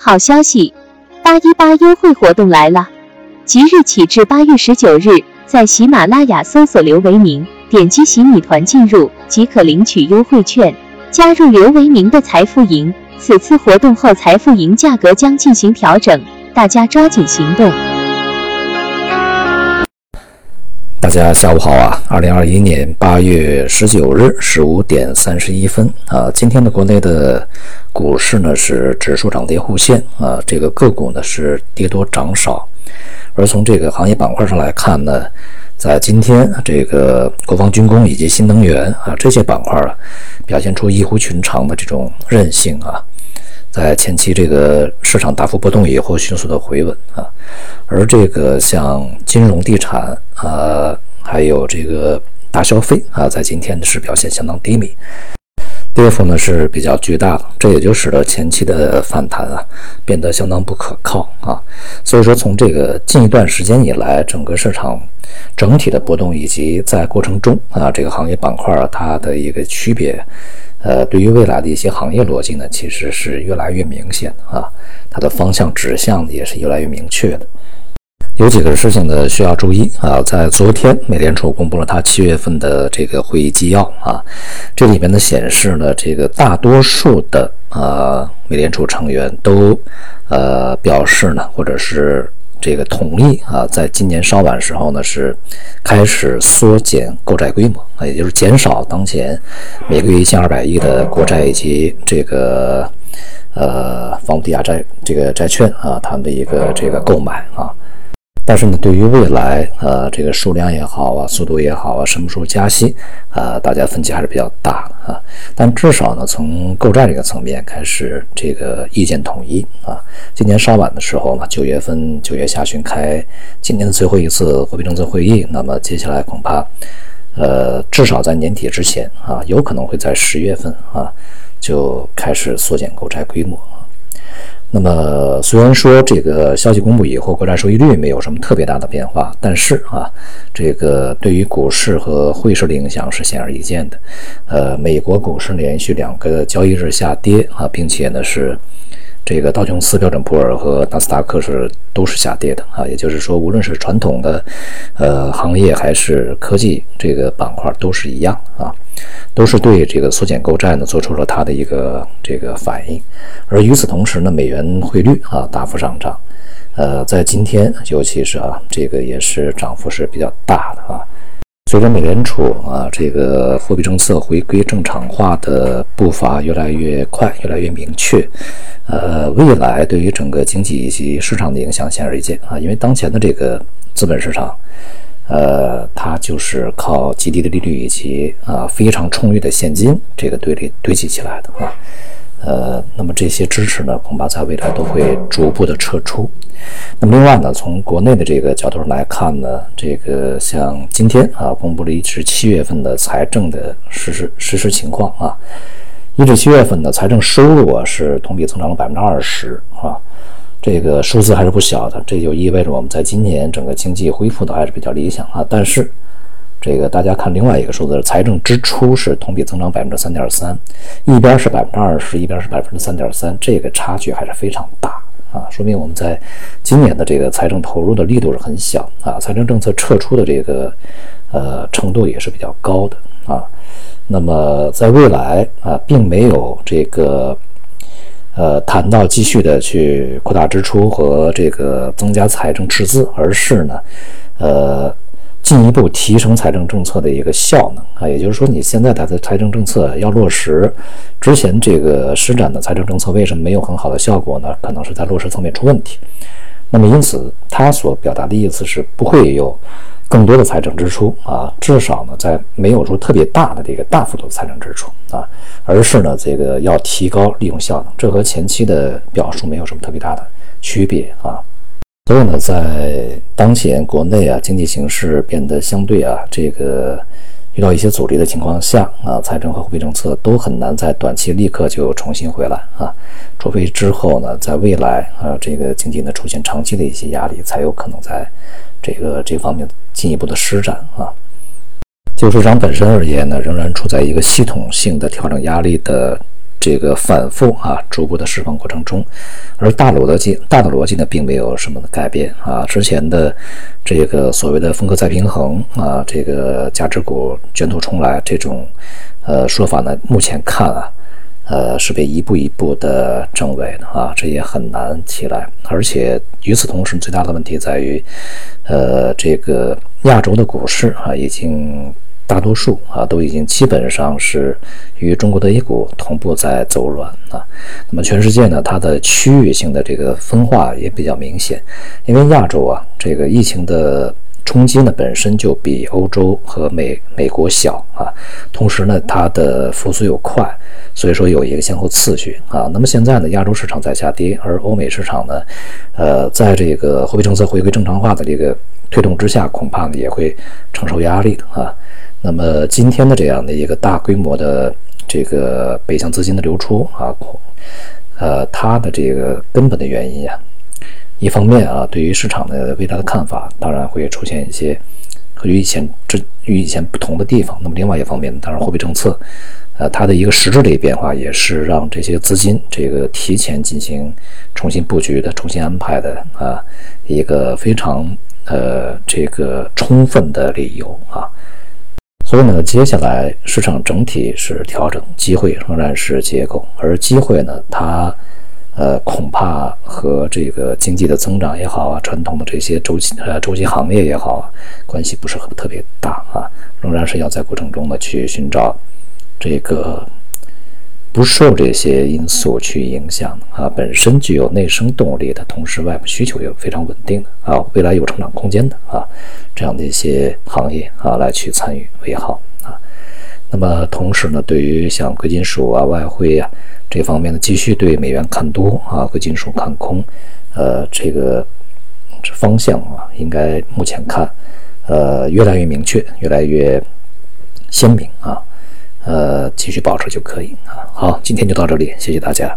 好消息，八一八优惠活动来了！即日起至八月十九日，在喜马拉雅搜索刘维明，点击喜米团进入即可领取优惠券，加入刘维明的财富营。此次活动后，财富营价格将进行调整，大家抓紧行动。大家下午好啊！二零二一年八月十九日十五点三十一分啊，今天的国内的股市呢是指数涨跌互现啊，这个个股呢是跌多涨少，而从这个行业板块上来看呢，在今天这个国防军工以及新能源啊这些板块啊，表现出异乎寻常的这种韧性啊。在前期这个市场大幅波动以后，迅速的回稳啊，而这个像金融、地产啊，还有这个大消费啊，在今天是表现相当低迷，跌幅呢是比较巨大的，这也就使得前期的反弹啊变得相当不可靠啊。所以说，从这个近一段时间以来，整个市场整体的波动以及在过程中啊，这个行业板块它的一个区别。呃，对于未来的一些行业逻辑呢，其实是越来越明显啊，它的方向指向也是越来越明确的。有几个事情呢需要注意啊，在昨天美联储公布了它七月份的这个会议纪要啊，这里面呢显示呢，这个大多数的呃美联储成员都呃表示呢，或者是。这个同意啊，在今年稍晚时候呢，是开始缩减购债规模啊，也就是减少当前每个月一千二百亿的国债以及这个呃房屋抵押债这个债券啊，他们的一个这个购买啊。但是呢，对于未来，呃，这个数量也好啊，速度也好啊，什么时候加息，啊，大家分歧还是比较大啊。但至少呢，从购债这个层面开始，这个意见统一啊。今年稍晚的时候呢，九月份九月下旬开今年的最后一次货币政策会议，那么接下来恐怕，呃，至少在年底之前啊，有可能会在十月份啊就开始缩减购债规模。那么，虽然说这个消息公布以后，国债收益率没有什么特别大的变化，但是啊，这个对于股市和汇市的影响是显而易见的。呃，美国股市连续两个交易日下跌啊，并且呢是。这个道琼斯标准普尔和纳斯达克是都是下跌的啊，也就是说，无论是传统的呃行业还是科技这个板块都是一样啊，都是对这个缩减购债呢做出了它的一个这个反应。而与此同时呢，美元汇率啊大幅上涨，呃，在今天尤其是啊这个也是涨幅是比较大的啊。随着美联储啊，这个货币政策回归正常化的步伐越来越快，越来越明确，呃，未来对于整个经济以及市场的影响显而易见啊。因为当前的这个资本市场，呃，它就是靠极低的利率以及啊非常充裕的现金这个堆里堆积起来的啊。呃，那么这些支持呢，恐怕在未来都会逐步的撤出。那么另外呢，从国内的这个角度上来看呢，这个像今天啊，公布了一至七月份的财政的实施实施情况啊，一至七月份的财政收入啊是同比增长了百分之二十啊，这个数字还是不小的，这就意味着我们在今年整个经济恢复的还是比较理想啊，但是。这个大家看另外一个数字，财政支出是同比增长百分之三点三，一边是百分之二十，一边是百分之三点三，这个差距还是非常大啊，说明我们在今年的这个财政投入的力度是很小啊，财政政策撤出的这个呃程度也是比较高的啊。那么在未来啊，并没有这个呃谈到继续的去扩大支出和这个增加财政赤字，而是呢呃。进一步提升财政政策的一个效能啊，也就是说，你现在它的财政政策要落实，之前这个施展的财政政策为什么没有很好的效果呢？可能是在落实层面出问题。那么，因此他所表达的意思是不会有更多的财政支出啊，至少呢，在没有说特别大的这个大幅度的财政支出啊，而是呢，这个要提高利用效能，这和前期的表述没有什么特别大的区别啊。所以呢，在当前国内啊经济形势变得相对啊这个遇到一些阻力的情况下啊，财政和货币政策都很难在短期立刻就重新回来啊，除非之后呢，在未来啊这个经济呢出现长期的一些压力，才有可能在这个这方面进一步的施展啊。就市场本身而言呢，仍然处在一个系统性的调整压力的这个反复啊，逐步的释放过程中，而大逻辑大的逻辑呢，并没有什么的改变啊。之前的这个所谓的风格再平衡啊，这个价值股卷土重来这种呃说法呢，目前看啊，呃是被一步一步的证伪的啊，这也很难起来。而且与此同时，最大的问题在于，呃，这个亚洲的股市啊，已经。大多数啊都已经基本上是与中国的 A 股同步在走软啊。那么全世界呢，它的区域性的这个分化也比较明显。因为亚洲啊，这个疫情的冲击呢本身就比欧洲和美美国小啊，同时呢它的复苏又快，所以说有一个先后次序啊。那么现在呢，亚洲市场在下跌，而欧美市场呢，呃，在这个货币政策回归正常化的这个推动之下，恐怕呢也会承受压力的啊。那么今天的这样的一个大规模的这个北向资金的流出啊，呃，它的这个根本的原因呀，一方面啊，对于市场的未来的看法，当然会出现一些和以前这与以前不同的地方。那么另外一方面，当然货币政策，呃，它的一个实质的变化，也是让这些资金这个提前进行重新布局的、重新安排的啊，一个非常呃这个充分的理由啊。所以呢，接下来市场整体是调整，机会仍然是结构，而机会呢，它，呃，恐怕和这个经济的增长也好啊，传统的这些周期呃周期行业也好，关系不是特别大啊，仍然是要在过程中呢去寻找这个。不受这些因素去影响啊，本身具有内生动力的同时，外部需求又非常稳定的啊，未来有成长空间的啊，这样的一些行业啊，来去参与为好啊。那么同时呢，对于像贵金属啊、外汇啊这方面呢，继续对美元看多啊，贵金属看空，呃，这个方向啊，应该目前看，呃，越来越明确，越来越鲜明啊。呃，继续保持就可以啊。好，今天就到这里，谢谢大家。